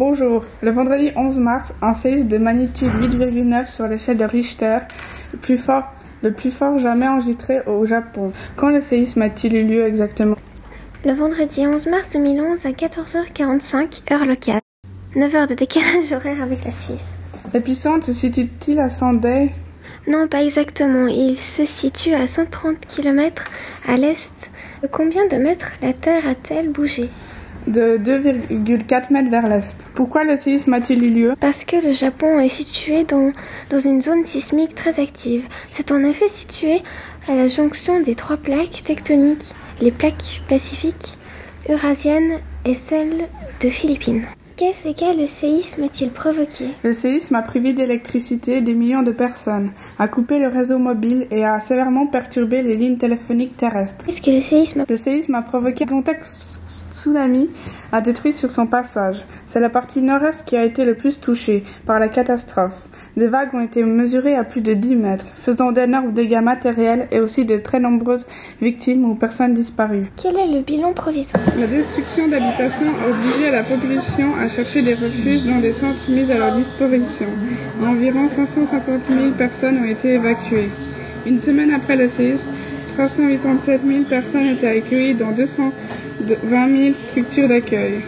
Bonjour. Le vendredi 11 mars, un séisme de magnitude 8,9 sur l'échelle de Richter, le plus fort, le plus fort jamais enregistré au Japon. Quand le séisme a-t-il eu lieu exactement? Le vendredi 11 mars 2011 à 14h45, heure locale. 9 heures de décalage horaire avec la Suisse. L'épicentre se situe-t-il à Sendai? Non, pas exactement. Il se situe à 130 km à l'est. De combien de mètres la Terre a-t-elle bougé? De 2,4 mètres vers l'est. Pourquoi le séisme a-t-il eu lieu? Parce que le Japon est situé dans, dans une zone sismique très active. C'est en effet situé à la jonction des trois plaques tectoniques, les plaques pacifiques, eurasiennes et celles de Philippines. Qu'est-ce que le séisme a-t-il provoqué Le séisme a privé d'électricité des millions de personnes, a coupé le réseau mobile et a sévèrement perturbé les lignes téléphoniques terrestres. Qu'est-ce que le séisme Le séisme a provoqué un contexte tsunami a détruit sur son passage. C'est la partie nord-est qui a été le plus touchée par la catastrophe. Des vagues ont été mesurées à plus de 10 mètres, faisant d'énormes dégâts matériels et aussi de très nombreuses victimes ou personnes disparues. Quel est le bilan provisoire? La destruction d'habitations a obligé la population à chercher des refuges dans des centres mis à leur disposition. Environ 550 000 personnes ont été évacuées. Une semaine après le séisme, 387 000 personnes étaient accueillies dans 220 000 structures d'accueil.